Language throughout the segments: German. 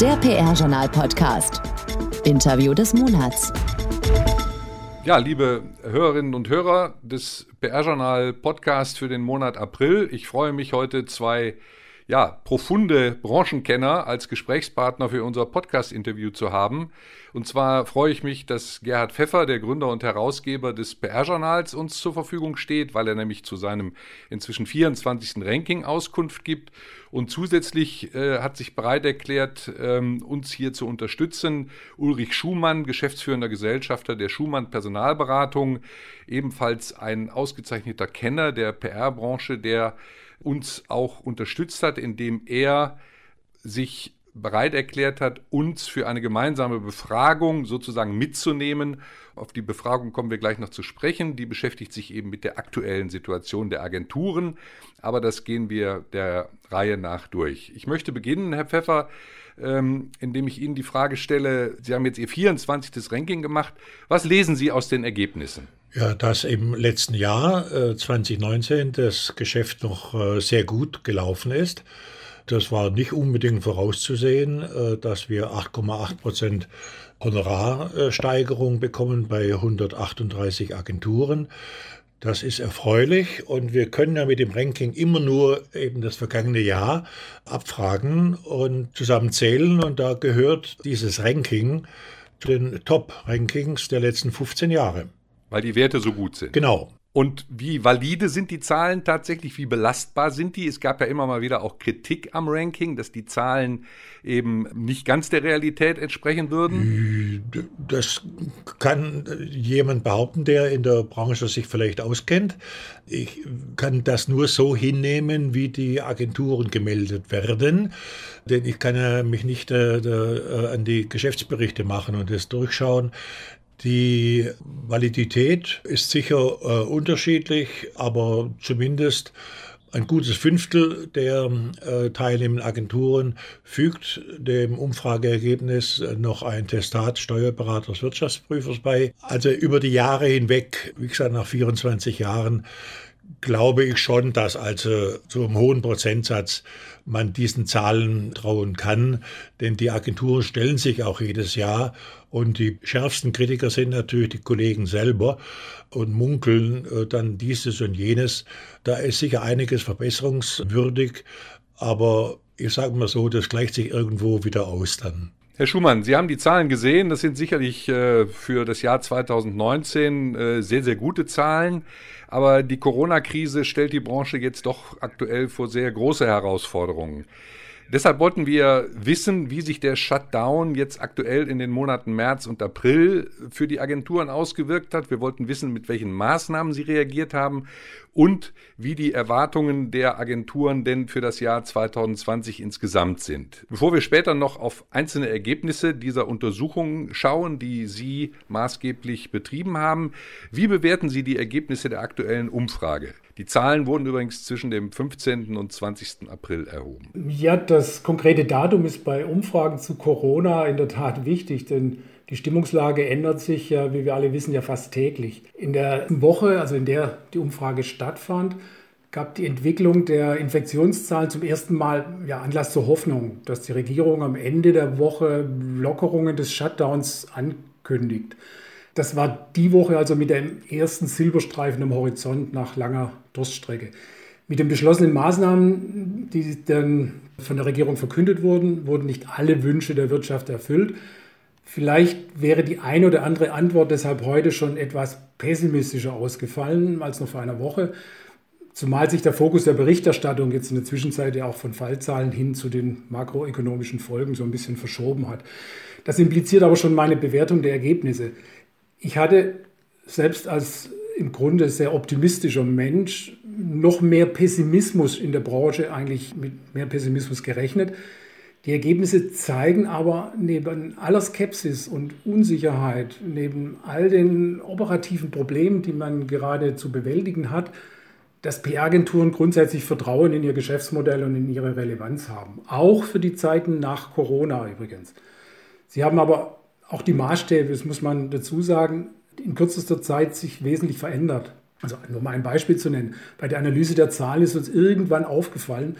Der PR-Journal-Podcast. Interview des Monats. Ja, liebe Hörerinnen und Hörer des PR-Journal-Podcast für den Monat April. Ich freue mich heute zwei ja, profunde Branchenkenner als Gesprächspartner für unser Podcast-Interview zu haben. Und zwar freue ich mich, dass Gerhard Pfeffer, der Gründer und Herausgeber des PR-Journals, uns zur Verfügung steht, weil er nämlich zu seinem inzwischen 24. Ranking Auskunft gibt. Und zusätzlich äh, hat sich bereit erklärt, ähm, uns hier zu unterstützen, Ulrich Schumann, geschäftsführender Gesellschafter der Schumann Personalberatung, ebenfalls ein ausgezeichneter Kenner der PR-Branche, der uns auch unterstützt hat, indem er sich bereit erklärt hat, uns für eine gemeinsame Befragung sozusagen mitzunehmen. Auf die Befragung kommen wir gleich noch zu sprechen. Die beschäftigt sich eben mit der aktuellen Situation der Agenturen. Aber das gehen wir der Reihe nach durch. Ich möchte beginnen, Herr Pfeffer, ähm, indem ich Ihnen die Frage stelle, Sie haben jetzt Ihr 24. Ranking gemacht. Was lesen Sie aus den Ergebnissen? Ja, dass im letzten Jahr äh, 2019 das Geschäft noch äh, sehr gut gelaufen ist. Das war nicht unbedingt vorauszusehen, äh, dass wir 8,8 Prozent Honorarsteigerung bekommen bei 138 Agenturen. Das ist erfreulich und wir können ja mit dem Ranking immer nur eben das vergangene Jahr abfragen und zusammenzählen und da gehört dieses Ranking zu den Top-Rankings der letzten 15 Jahre. Weil die Werte so gut sind. Genau. Und wie valide sind die Zahlen tatsächlich? Wie belastbar sind die? Es gab ja immer mal wieder auch Kritik am Ranking, dass die Zahlen eben nicht ganz der Realität entsprechen würden. Das kann jemand behaupten, der in der Branche sich vielleicht auskennt. Ich kann das nur so hinnehmen, wie die Agenturen gemeldet werden. Denn ich kann mich nicht äh, äh, an die Geschäftsberichte machen und das durchschauen. Die Validität ist sicher äh, unterschiedlich, aber zumindest ein gutes Fünftel der äh, teilnehmenden Agenturen fügt dem Umfrageergebnis noch ein Testat Steuerberaters Wirtschaftsprüfers bei. Also über die Jahre hinweg, wie gesagt, nach 24 Jahren, glaube ich schon, dass also zu einem hohen Prozentsatz man diesen Zahlen trauen kann, denn die Agenturen stellen sich auch jedes Jahr und die schärfsten Kritiker sind natürlich die Kollegen selber und munkeln äh, dann dieses und jenes. Da ist sicher einiges verbesserungswürdig, aber ich sage mal so, das gleicht sich irgendwo wieder aus dann. Herr Schumann, Sie haben die Zahlen gesehen. Das sind sicherlich äh, für das Jahr 2019 äh, sehr, sehr gute Zahlen. Aber die Corona-Krise stellt die Branche jetzt doch aktuell vor sehr große Herausforderungen. Deshalb wollten wir wissen, wie sich der Shutdown jetzt aktuell in den Monaten März und April für die Agenturen ausgewirkt hat. Wir wollten wissen, mit welchen Maßnahmen sie reagiert haben und wie die Erwartungen der Agenturen denn für das Jahr 2020 insgesamt sind. Bevor wir später noch auf einzelne Ergebnisse dieser Untersuchungen schauen, die Sie maßgeblich betrieben haben, wie bewerten Sie die Ergebnisse der aktuellen Umfrage? Die Zahlen wurden übrigens zwischen dem 15. und 20. April erhoben. Ja, das konkrete Datum ist bei Umfragen zu Corona in der Tat wichtig, denn die Stimmungslage ändert sich ja, wie wir alle wissen, ja fast täglich. In der Woche, also in der die Umfrage stattfand, gab die Entwicklung der Infektionszahlen zum ersten Mal ja, Anlass zur Hoffnung, dass die Regierung am Ende der Woche Lockerungen des Shutdowns ankündigt. Das war die Woche also mit dem ersten Silberstreifen am Horizont nach langer Durststrecke. Mit den beschlossenen Maßnahmen, die dann von der Regierung verkündet wurden, wurden nicht alle Wünsche der Wirtschaft erfüllt. Vielleicht wäre die eine oder andere Antwort deshalb heute schon etwas pessimistischer ausgefallen als noch vor einer Woche. Zumal sich der Fokus der Berichterstattung jetzt in der Zwischenzeit ja auch von Fallzahlen hin zu den makroökonomischen Folgen so ein bisschen verschoben hat. Das impliziert aber schon meine Bewertung der Ergebnisse. Ich hatte selbst als im Grunde sehr optimistischer Mensch noch mehr Pessimismus in der Branche, eigentlich mit mehr Pessimismus gerechnet. Die Ergebnisse zeigen aber neben aller Skepsis und Unsicherheit, neben all den operativen Problemen, die man gerade zu bewältigen hat, dass PR-Agenturen grundsätzlich Vertrauen in ihr Geschäftsmodell und in ihre Relevanz haben. Auch für die Zeiten nach Corona übrigens. Sie haben aber auch die Maßstäbe, das muss man dazu sagen, in kürzester Zeit sich wesentlich verändert. Also nur mal ein Beispiel zu nennen. Bei der Analyse der Zahlen ist uns irgendwann aufgefallen,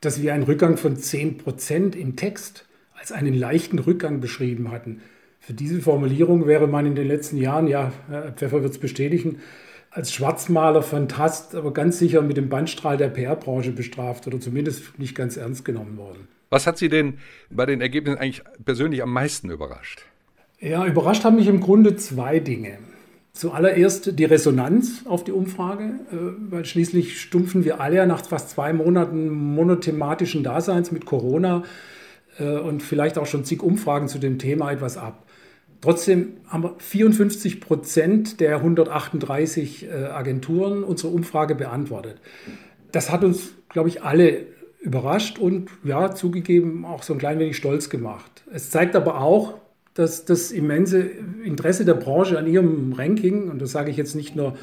dass wir einen Rückgang von 10% im Text, als einen leichten Rückgang beschrieben hatten. Für diese Formulierung wäre man in den letzten Jahren, ja, Herr Pfeffer wird es bestätigen, als Schwarzmaler, Fantast, aber ganz sicher mit dem Bandstrahl der PR-Branche bestraft oder zumindest nicht ganz ernst genommen worden. Was hat Sie denn bei den Ergebnissen eigentlich persönlich am meisten überrascht? Ja, überrascht haben mich im Grunde zwei Dinge. Zuallererst die Resonanz auf die Umfrage, äh, weil schließlich stumpfen wir alle ja nach fast zwei Monaten monothematischen Daseins mit Corona äh, und vielleicht auch schon zig Umfragen zu dem Thema etwas ab. Trotzdem haben 54 Prozent der 138 äh, Agenturen unsere Umfrage beantwortet. Das hat uns, glaube ich, alle überrascht und ja, zugegeben auch so ein klein wenig stolz gemacht. Es zeigt aber auch, dass das immense Interesse der Branche an ihrem Ranking, und das sage ich jetzt nicht nur,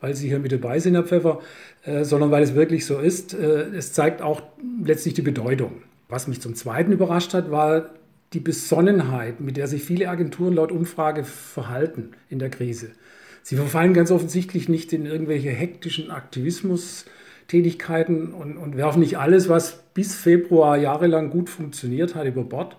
weil Sie hier mit dabei sind, Herr Pfeffer, äh, sondern weil es wirklich so ist, äh, es zeigt auch letztlich die Bedeutung. Was mich zum Zweiten überrascht hat, war die Besonnenheit, mit der sich viele Agenturen laut Umfrage verhalten in der Krise. Sie verfallen ganz offensichtlich nicht in irgendwelche hektischen Aktivismus-Tätigkeiten und, und werfen nicht alles, was bis Februar jahrelang gut funktioniert hat, über Bord.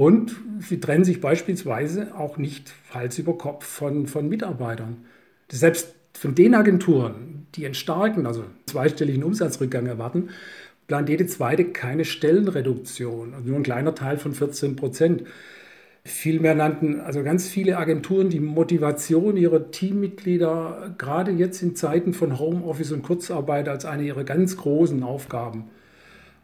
Und sie trennen sich beispielsweise auch nicht Hals über Kopf von, von Mitarbeitern. Selbst von den Agenturen, die einen starken, also zweistelligen Umsatzrückgang erwarten, plant jede zweite keine Stellenreduktion, also nur ein kleiner Teil von 14 Prozent. Vielmehr nannten also ganz viele Agenturen die Motivation ihrer Teammitglieder gerade jetzt in Zeiten von Homeoffice und Kurzarbeit als eine ihrer ganz großen Aufgaben.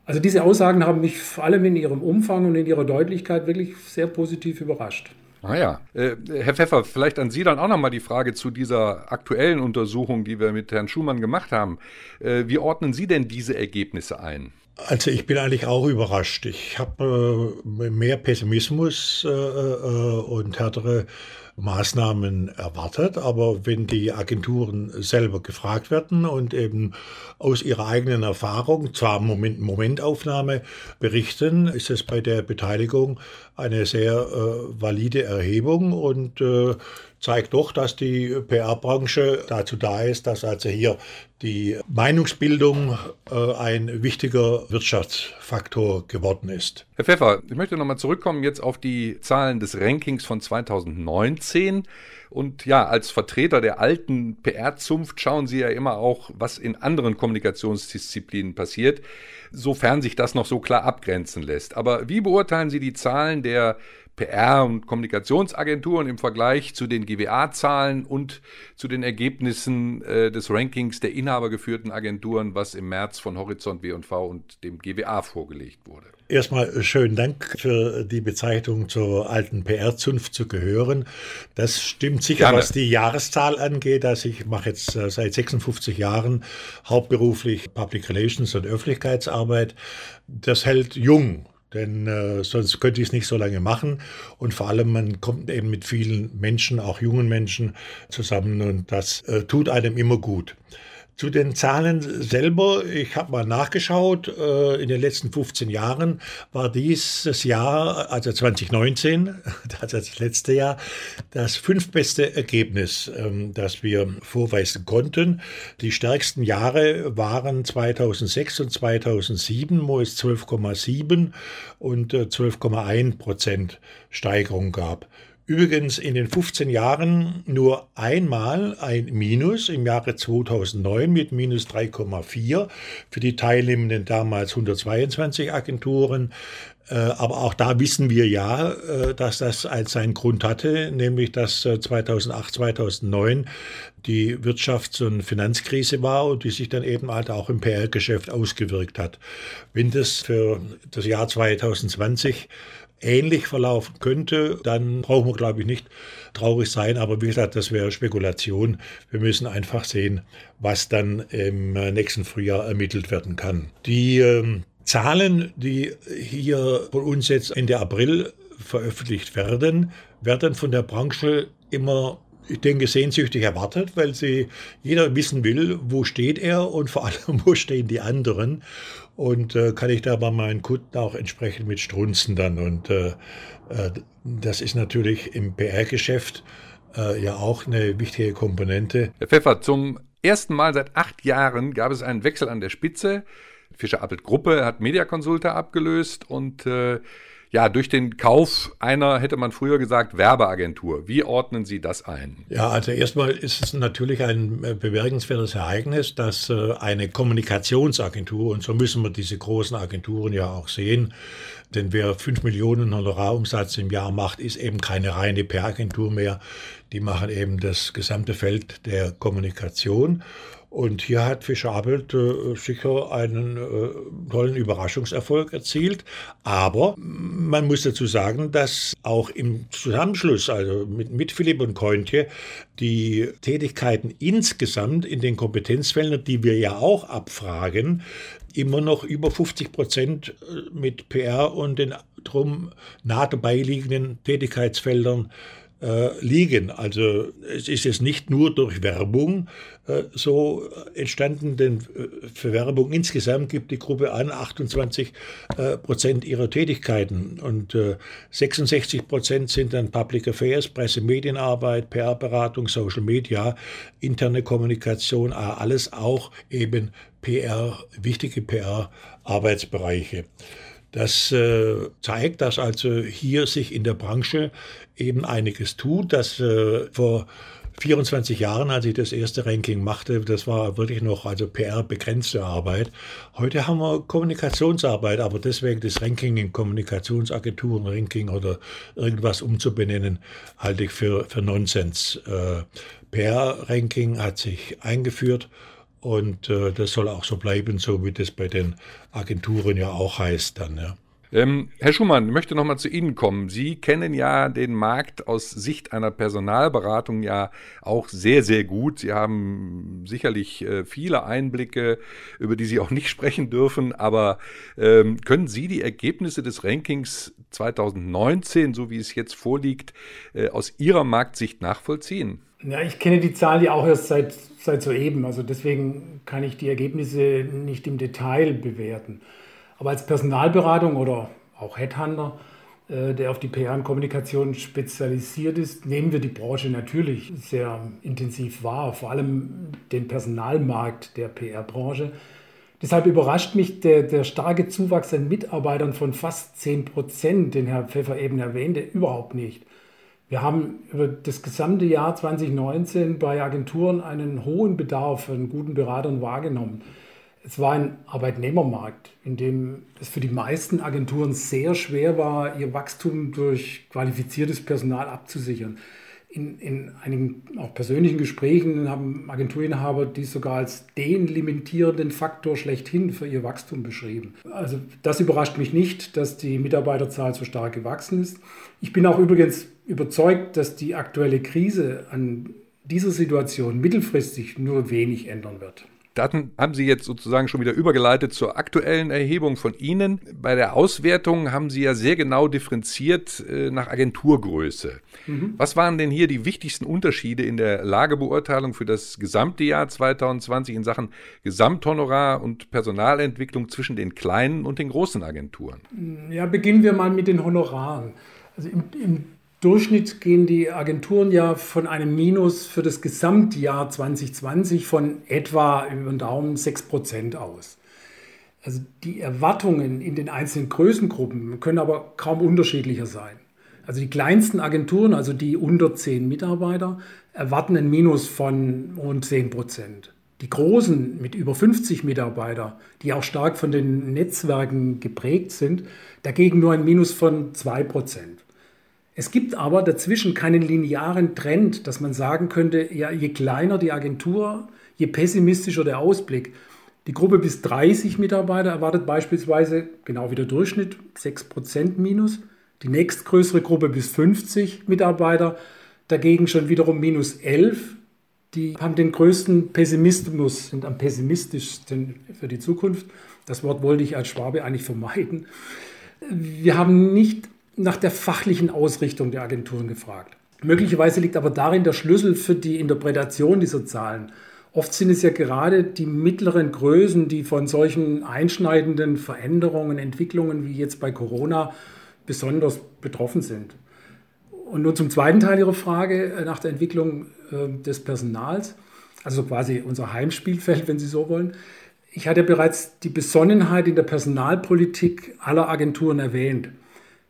Also diese Aussagen haben mich vor allem in ihrem Umfang und in ihrer Deutlichkeit wirklich sehr positiv überrascht. Ah ja. Äh, Herr Pfeffer, vielleicht an Sie dann auch nochmal die Frage zu dieser aktuellen Untersuchung, die wir mit Herrn Schumann gemacht haben. Äh, wie ordnen Sie denn diese Ergebnisse ein? Also ich bin eigentlich auch überrascht. Ich habe äh, mehr Pessimismus äh, äh, und härtere Maßnahmen erwartet. Aber wenn die Agenturen selber gefragt werden und eben aus ihrer eigenen Erfahrung, zwar Moment, Momentaufnahme berichten, ist es bei der Beteiligung eine sehr äh, valide Erhebung und äh, zeigt doch, dass die PR-Branche dazu da ist, dass also hier die Meinungsbildung äh, ein wichtiger Wirtschaftsfaktor geworden ist. Herr Pfeffer, ich möchte nochmal zurückkommen jetzt auf die Zahlen des Rankings von 2019. Und ja, als Vertreter der alten PR-Zunft schauen Sie ja immer auch, was in anderen Kommunikationsdisziplinen passiert, sofern sich das noch so klar abgrenzen lässt. Aber wie beurteilen Sie die Zahlen der PR- und Kommunikationsagenturen im Vergleich zu den GWA-Zahlen und zu den Ergebnissen äh, des Rankings der inhabergeführten Agenturen, was im März von Horizont W&V und dem GWA vorgelegt wurde. Erstmal schönen Dank für die Bezeichnung zur alten PR-Zunft zu gehören. Das stimmt sicher, Gerne. was die Jahreszahl angeht. Also ich mache jetzt äh, seit 56 Jahren hauptberuflich Public Relations und Öffentlichkeitsarbeit. Das hält jung denn äh, sonst könnte ich es nicht so lange machen. Und vor allem, man kommt eben mit vielen Menschen, auch jungen Menschen zusammen und das äh, tut einem immer gut. Zu den Zahlen selber, ich habe mal nachgeschaut, äh, in den letzten 15 Jahren war dieses Jahr, also 2019, also das letzte Jahr, das fünftbeste Ergebnis, ähm, das wir vorweisen konnten. Die stärksten Jahre waren 2006 und 2007, wo es 12,7 und 12,1 äh, Prozent Steigerung gab. Übrigens in den 15 Jahren nur einmal ein Minus im Jahre 2009 mit minus 3,4 für die teilnehmenden damals 122 Agenturen. Äh, aber auch da wissen wir ja, äh, dass das als seinen Grund hatte, nämlich dass 2008, äh, 2009 die Wirtschafts- und Finanzkrise war und die sich dann eben halt auch im PR-Geschäft ausgewirkt hat. Wenn das für das Jahr 2020 ähnlich verlaufen könnte, dann brauchen wir, glaube ich, nicht traurig sein. Aber wie gesagt, das wäre Spekulation. Wir müssen einfach sehen, was dann im nächsten Frühjahr ermittelt werden kann. Die ähm, Zahlen, die hier von uns jetzt Ende April veröffentlicht werden, werden von der Branche immer ich denke, sehnsüchtig erwartet, weil sie jeder wissen will, wo steht er und vor allem, wo stehen die anderen und äh, kann ich da bei meinen Kunden auch entsprechend mit strunzen dann. Und äh, äh, das ist natürlich im PR-Geschäft äh, ja auch eine wichtige Komponente. Herr Pfeffer, zum ersten Mal seit acht Jahren gab es einen Wechsel an der Spitze. Fischer Appelt Gruppe hat Mediaconsulta abgelöst und äh, ja, durch den Kauf einer, hätte man früher gesagt, Werbeagentur. Wie ordnen Sie das ein? Ja, also erstmal ist es natürlich ein äh, bemerkenswertes Ereignis, dass äh, eine Kommunikationsagentur, und so müssen wir diese großen Agenturen ja auch sehen, denn wer 5 Millionen Honorarumsatz im Jahr macht, ist eben keine reine PR-Agentur mehr. Die machen eben das gesamte Feld der Kommunikation. Und hier hat Fischabelt äh, sicher einen äh, tollen Überraschungserfolg erzielt. Aber man muss dazu sagen, dass auch im Zusammenschluss, also mit, mit Philipp und Kointje, die Tätigkeiten insgesamt in den Kompetenzfeldern, die wir ja auch abfragen, immer noch über 50 Prozent äh, mit PR und den drum nah dabei liegenden Tätigkeitsfeldern äh, liegen. Also es ist jetzt nicht nur durch Werbung äh, so entstanden, denn äh, für Werbung insgesamt gibt die Gruppe an 28 äh, Prozent ihrer Tätigkeiten und 66 äh, Prozent sind dann Public Affairs, Presse, Medienarbeit, PR-Beratung, Social Media, interne Kommunikation, alles auch eben PR, wichtige PR-Arbeitsbereiche. Das äh, zeigt, dass also hier sich in der Branche eben einiges tut, dass äh, vor 24 Jahren, als ich das erste Ranking machte, das war wirklich noch also PR-begrenzte Arbeit. Heute haben wir Kommunikationsarbeit, aber deswegen das Ranking in Kommunikationsagenturen-Ranking oder irgendwas umzubenennen, halte ich für, für Nonsens. Äh, PR-Ranking hat sich eingeführt und äh, das soll auch so bleiben, so wie das bei den Agenturen ja auch heißt dann. Ja. Ähm, Herr Schumann, ich möchte nochmal zu Ihnen kommen. Sie kennen ja den Markt aus Sicht einer Personalberatung ja auch sehr, sehr gut. Sie haben sicherlich äh, viele Einblicke, über die Sie auch nicht sprechen dürfen. Aber ähm, können Sie die Ergebnisse des Rankings 2019, so wie es jetzt vorliegt, äh, aus Ihrer Marktsicht nachvollziehen? Ja, ich kenne die Zahl ja auch erst seit, seit soeben, also deswegen kann ich die Ergebnisse nicht im Detail bewerten. Aber als Personalberatung oder auch Headhunter, äh, der auf die PR und Kommunikation spezialisiert ist, nehmen wir die Branche natürlich sehr intensiv wahr, vor allem den Personalmarkt der PR-Branche. Deshalb überrascht mich der, der starke Zuwachs an Mitarbeitern von fast 10 Prozent, den Herr Pfeffer eben erwähnte, überhaupt nicht. Wir haben über das gesamte Jahr 2019 bei Agenturen einen hohen Bedarf an guten Beratern wahrgenommen. Es war ein Arbeitnehmermarkt, in dem es für die meisten Agenturen sehr schwer war, ihr Wachstum durch qualifiziertes Personal abzusichern. In, in einigen auch persönlichen Gesprächen haben Agenturinhaber dies sogar als den limitierenden Faktor schlechthin für ihr Wachstum beschrieben. Also das überrascht mich nicht, dass die Mitarbeiterzahl so stark gewachsen ist. Ich bin auch übrigens überzeugt, dass die aktuelle Krise an dieser Situation mittelfristig nur wenig ändern wird. Daten haben Sie jetzt sozusagen schon wieder übergeleitet zur aktuellen Erhebung von Ihnen. Bei der Auswertung haben Sie ja sehr genau differenziert äh, nach Agenturgröße. Mhm. Was waren denn hier die wichtigsten Unterschiede in der Lagebeurteilung für das gesamte Jahr 2020 in Sachen Gesamthonorar und Personalentwicklung zwischen den kleinen und den großen Agenturen? Ja, beginnen wir mal mit den Honoraren. Also im, im Durchschnitt gehen die Agenturen ja von einem Minus für das Gesamtjahr 2020 von etwa über den Daumen 6% aus. Also die Erwartungen in den einzelnen Größengruppen können aber kaum unterschiedlicher sein. Also die kleinsten Agenturen, also die unter 10 Mitarbeiter, erwarten ein Minus von rund 10% Die großen mit über 50 Mitarbeitern, die auch stark von den Netzwerken geprägt sind, dagegen nur ein Minus von 2 es gibt aber dazwischen keinen linearen Trend, dass man sagen könnte, ja, je kleiner die Agentur, je pessimistischer der Ausblick. Die Gruppe bis 30 Mitarbeiter erwartet beispielsweise, genau wie der Durchschnitt, 6% minus. Die nächstgrößere Gruppe bis 50 Mitarbeiter dagegen schon wiederum minus 11. Die haben den größten Pessimismus, sind am pessimistischsten für die Zukunft. Das Wort wollte ich als Schwabe eigentlich vermeiden. Wir haben nicht nach der fachlichen Ausrichtung der Agenturen gefragt. Möglicherweise liegt aber darin der Schlüssel für die Interpretation dieser Zahlen. Oft sind es ja gerade die mittleren Größen, die von solchen einschneidenden Veränderungen, Entwicklungen wie jetzt bei Corona besonders betroffen sind. Und nun zum zweiten Teil Ihrer Frage äh, nach der Entwicklung äh, des Personals, also quasi unser Heimspielfeld, wenn Sie so wollen. Ich hatte bereits die Besonnenheit in der Personalpolitik aller Agenturen erwähnt.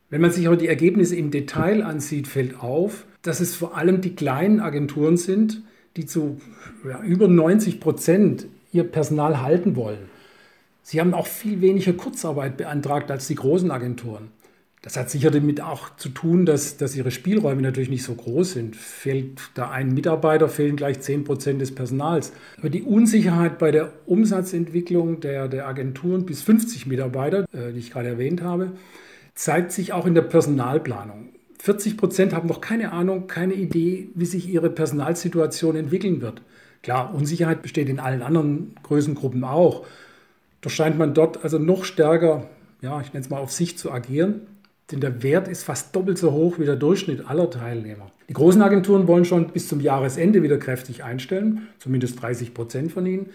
Wenn man sich aber die Ergebnisse im Detail ansieht, fällt auf, dass es vor allem die kleinen Agenturen sind, die zu ja, über 90 Prozent ihr Personal halten wollen. Sie haben auch viel weniger Kurzarbeit beantragt als die großen Agenturen. Das hat sicher damit auch zu tun, dass, dass ihre Spielräume natürlich nicht so groß sind. Fehlt da ein Mitarbeiter, fehlen gleich 10 Prozent des Personals. Aber die Unsicherheit bei der Umsatzentwicklung der, der Agenturen bis 50 Mitarbeiter, äh, die ich gerade erwähnt habe, zeigt sich auch in der Personalplanung. 40 Prozent haben noch keine Ahnung, keine Idee, wie sich ihre Personalsituation entwickeln wird. Klar, Unsicherheit besteht in allen anderen Größengruppen auch. Doch scheint man dort also noch stärker, ja, ich nenne es mal, auf sich zu agieren denn der Wert ist fast doppelt so hoch wie der Durchschnitt aller Teilnehmer. Die großen Agenturen wollen schon bis zum Jahresende wieder kräftig einstellen, zumindest 30 Prozent von ihnen.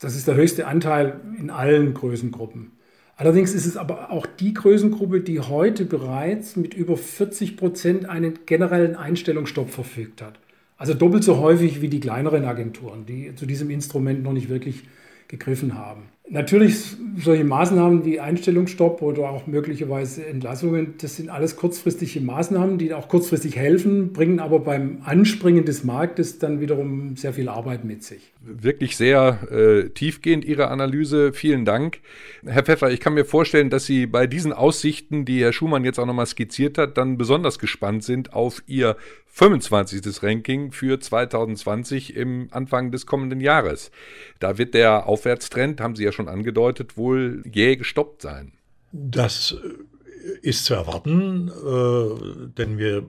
Das ist der höchste Anteil in allen Größengruppen. Allerdings ist es aber auch die Größengruppe, die heute bereits mit über 40 Prozent einen generellen Einstellungsstopp verfügt hat. Also doppelt so häufig wie die kleineren Agenturen, die zu diesem Instrument noch nicht wirklich gegriffen haben. Natürlich solche Maßnahmen wie Einstellungsstopp oder auch möglicherweise Entlassungen, das sind alles kurzfristige Maßnahmen, die auch kurzfristig helfen, bringen aber beim Anspringen des Marktes dann wiederum sehr viel Arbeit mit sich. Wirklich sehr äh, tiefgehend Ihre Analyse. Vielen Dank. Herr Pfeffer, ich kann mir vorstellen, dass Sie bei diesen Aussichten, die Herr Schumann jetzt auch nochmal skizziert hat, dann besonders gespannt sind auf Ihr 25. Ranking für 2020 im Anfang des kommenden Jahres. Da wird der Aufwärtstrend, haben Sie ja schon angedeutet, wohl jäh gestoppt sein. Das äh, ist zu erwarten, äh, denn wir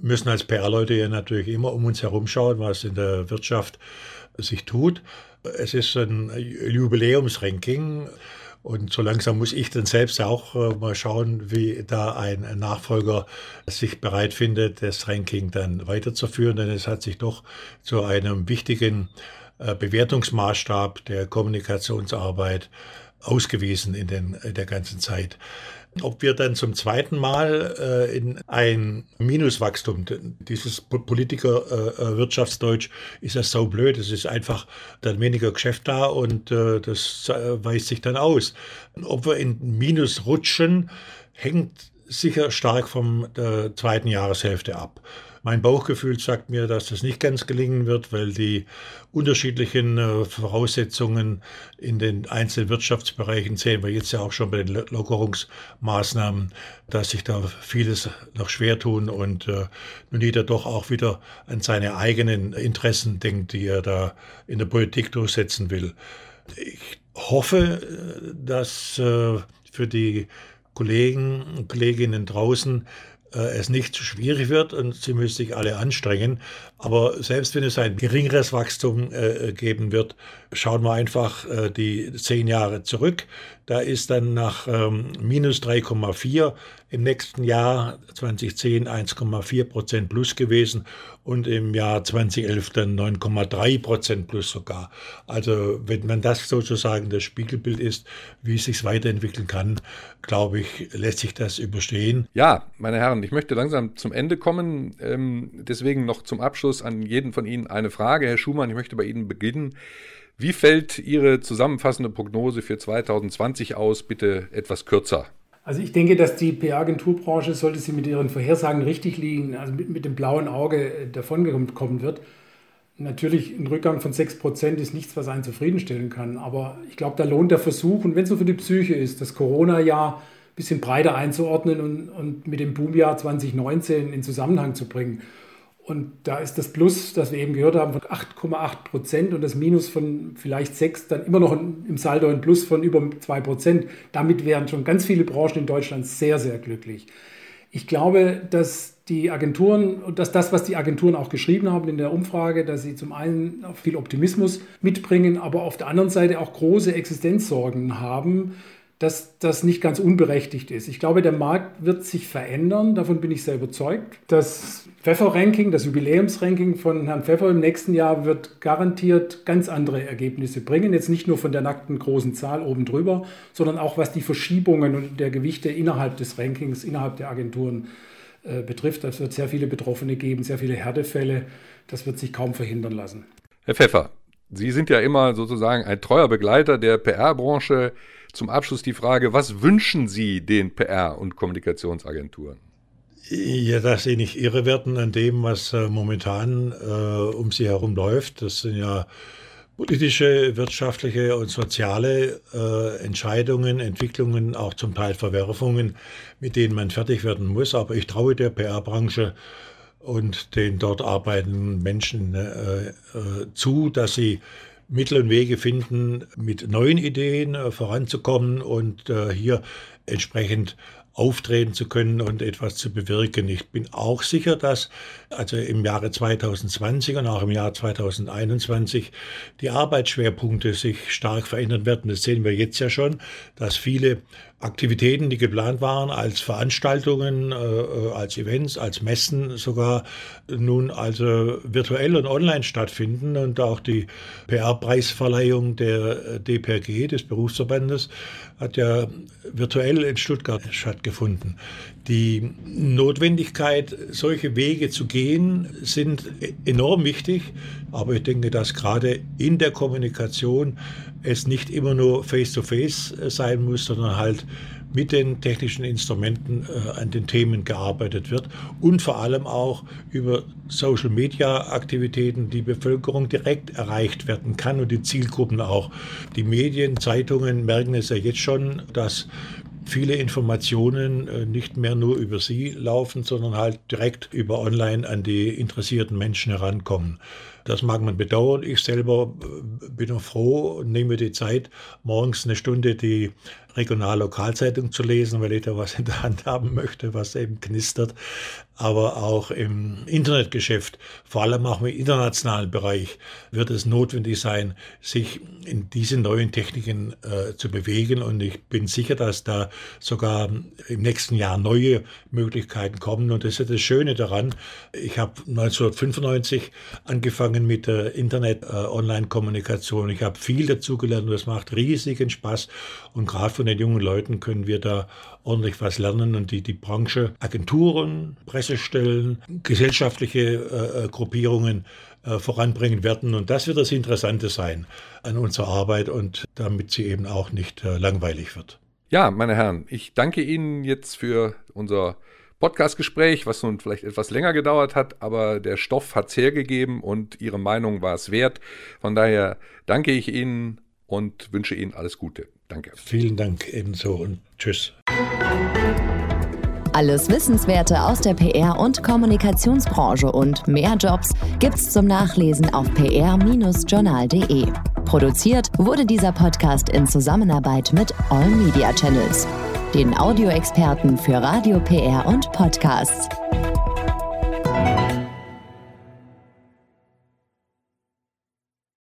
müssen als PR-Leute ja natürlich immer um uns herum schauen, was in der Wirtschaft sich tut. Es ist ein Jubiläumsranking. Und so langsam muss ich dann selbst auch äh, mal schauen, wie da ein Nachfolger sich bereit findet, das Ranking dann weiterzuführen, denn es hat sich doch zu einem wichtigen Bewertungsmaßstab der Kommunikationsarbeit ausgewiesen in, den, in der ganzen Zeit. Ob wir dann zum zweiten Mal äh, in ein Minuswachstum, dieses Politiker-Wirtschaftsdeutsch äh, ist das so blöd, es ist einfach dann weniger Geschäft da und äh, das äh, weist sich dann aus. Ob wir in Minus rutschen, hängt sicher stark vom der zweiten Jahreshälfte ab. Mein Bauchgefühl sagt mir, dass das nicht ganz gelingen wird, weil die unterschiedlichen äh, Voraussetzungen in den einzelnen Wirtschaftsbereichen sehen wir jetzt ja auch schon bei den Lockerungsmaßnahmen, dass sich da vieles noch schwer tun und äh, nun jeder doch auch wieder an seine eigenen Interessen denkt, die er da in der Politik durchsetzen will. Ich hoffe, äh, dass für die Kollegen und Kolleginnen draußen es nicht zu schwierig wird und sie müssen sich alle anstrengen. Aber selbst wenn es ein geringeres Wachstum äh, geben wird, schauen wir einfach äh, die zehn Jahre zurück. Da ist dann nach ähm, minus 3,4 im nächsten Jahr 2010 1,4 Prozent plus gewesen und im Jahr 2011 dann 9,3 Prozent plus sogar. Also wenn man das sozusagen das Spiegelbild ist, wie es sich weiterentwickeln kann, glaube ich, lässt sich das überstehen. Ja, meine Herren, ich möchte langsam zum Ende kommen. Ähm, deswegen noch zum Abschluss an jeden von Ihnen eine Frage. Herr Schumann, ich möchte bei Ihnen beginnen. Wie fällt Ihre zusammenfassende Prognose für 2020 aus? Bitte etwas kürzer. Also ich denke, dass die PR-Agenturbranche, sollte sie mit ihren Vorhersagen richtig liegen, also mit, mit dem blauen Auge äh, davonkommen wird. Natürlich ein Rückgang von 6% ist nichts, was einen zufriedenstellen kann. Aber ich glaube, da lohnt der Versuch, und wenn es nur für die Psyche ist, das Corona-Jahr ein bisschen breiter einzuordnen und, und mit dem Boomjahr 2019 in Zusammenhang zu bringen. Und da ist das Plus, das wir eben gehört haben, von 8,8 Prozent und das Minus von vielleicht 6, dann immer noch im Saldo ein Plus von über 2 Prozent. Damit wären schon ganz viele Branchen in Deutschland sehr, sehr glücklich. Ich glaube, dass die Agenturen und dass das, was die Agenturen auch geschrieben haben in der Umfrage, dass sie zum einen viel Optimismus mitbringen, aber auf der anderen Seite auch große Existenzsorgen haben, dass das nicht ganz unberechtigt ist. Ich glaube, der Markt wird sich verändern, davon bin ich sehr überzeugt. Das Pfeffer-Ranking, das Jubiläumsranking von Herrn Pfeffer im nächsten Jahr wird garantiert ganz andere Ergebnisse bringen. Jetzt nicht nur von der nackten großen Zahl oben drüber, sondern auch was die Verschiebungen und der Gewichte innerhalb des Rankings, innerhalb der Agenturen äh, betrifft. Es wird sehr viele Betroffene geben, sehr viele Härtefälle. Das wird sich kaum verhindern lassen. Herr Pfeffer, Sie sind ja immer sozusagen ein treuer Begleiter der PR-Branche. Zum Abschluss die Frage, was wünschen Sie den PR- und Kommunikationsagenturen? Ja, dass sie nicht irre werden an dem, was äh, momentan äh, um sie herum läuft. Das sind ja politische, wirtschaftliche und soziale äh, Entscheidungen, Entwicklungen, auch zum Teil Verwerfungen, mit denen man fertig werden muss. Aber ich traue der PR-Branche und den dort arbeitenden Menschen äh, äh, zu, dass sie Mittel und Wege finden, mit neuen Ideen äh, voranzukommen und äh, hier entsprechend auftreten zu können und etwas zu bewirken. Ich bin auch sicher, dass also im Jahre 2020 und auch im Jahr 2021 die Arbeitsschwerpunkte sich stark verändern werden. Das sehen wir jetzt ja schon, dass viele Aktivitäten, die geplant waren als Veranstaltungen, äh, äh als Events, als Messen sogar nun also virtuell und online stattfinden und auch die PR-Preisverleihung der DPRG, des Berufsverbandes, hat ja virtuell in Stuttgart stattgefunden. Die Notwendigkeit, solche Wege zu gehen, sind enorm wichtig. Aber ich denke, dass gerade in der Kommunikation es nicht immer nur face-to-face -face sein muss, sondern halt mit den technischen Instrumenten äh, an den Themen gearbeitet wird und vor allem auch über Social-Media-Aktivitäten die Bevölkerung direkt erreicht werden kann und die Zielgruppen auch. Die Medien, Zeitungen merken es ja jetzt schon, dass viele Informationen äh, nicht mehr nur über sie laufen, sondern halt direkt über online an die interessierten Menschen herankommen. Das mag man bedauern. Ich selber äh, bin auch froh und nehme die Zeit, morgens eine Stunde die Regional-Lokalzeitung zu lesen, weil ich da was in der Hand haben möchte, was eben knistert. Aber auch im Internetgeschäft, vor allem auch im internationalen Bereich, wird es notwendig sein, sich in diese neuen Techniken äh, zu bewegen. Und ich bin sicher, dass da sogar im nächsten Jahr neue Möglichkeiten kommen. Und das ist das Schöne daran. Ich habe 1995 angefangen mit der Internet-Online-Kommunikation. Äh, ich habe viel dazugelernt und es macht riesigen Spaß. Und gerade von den jungen Leuten können wir da ordentlich was lernen und die, die Branche, Agenturen, Pressestellen, gesellschaftliche äh, äh, Gruppierungen äh, voranbringen werden. Und das wird das Interessante sein an unserer Arbeit und damit sie eben auch nicht äh, langweilig wird. Ja, meine Herren, ich danke Ihnen jetzt für unser Podcastgespräch, was nun vielleicht etwas länger gedauert hat, aber der Stoff hat es hergegeben und Ihre Meinung war es wert. Von daher danke ich Ihnen und wünsche Ihnen alles Gute. Danke. Vielen Dank ebenso und tschüss. Alles Wissenswerte aus der PR- und Kommunikationsbranche und mehr Jobs gibt's zum Nachlesen auf pr-journal.de. Produziert wurde dieser Podcast in Zusammenarbeit mit All Media Channels, den Audioexperten für Radio, PR und Podcasts.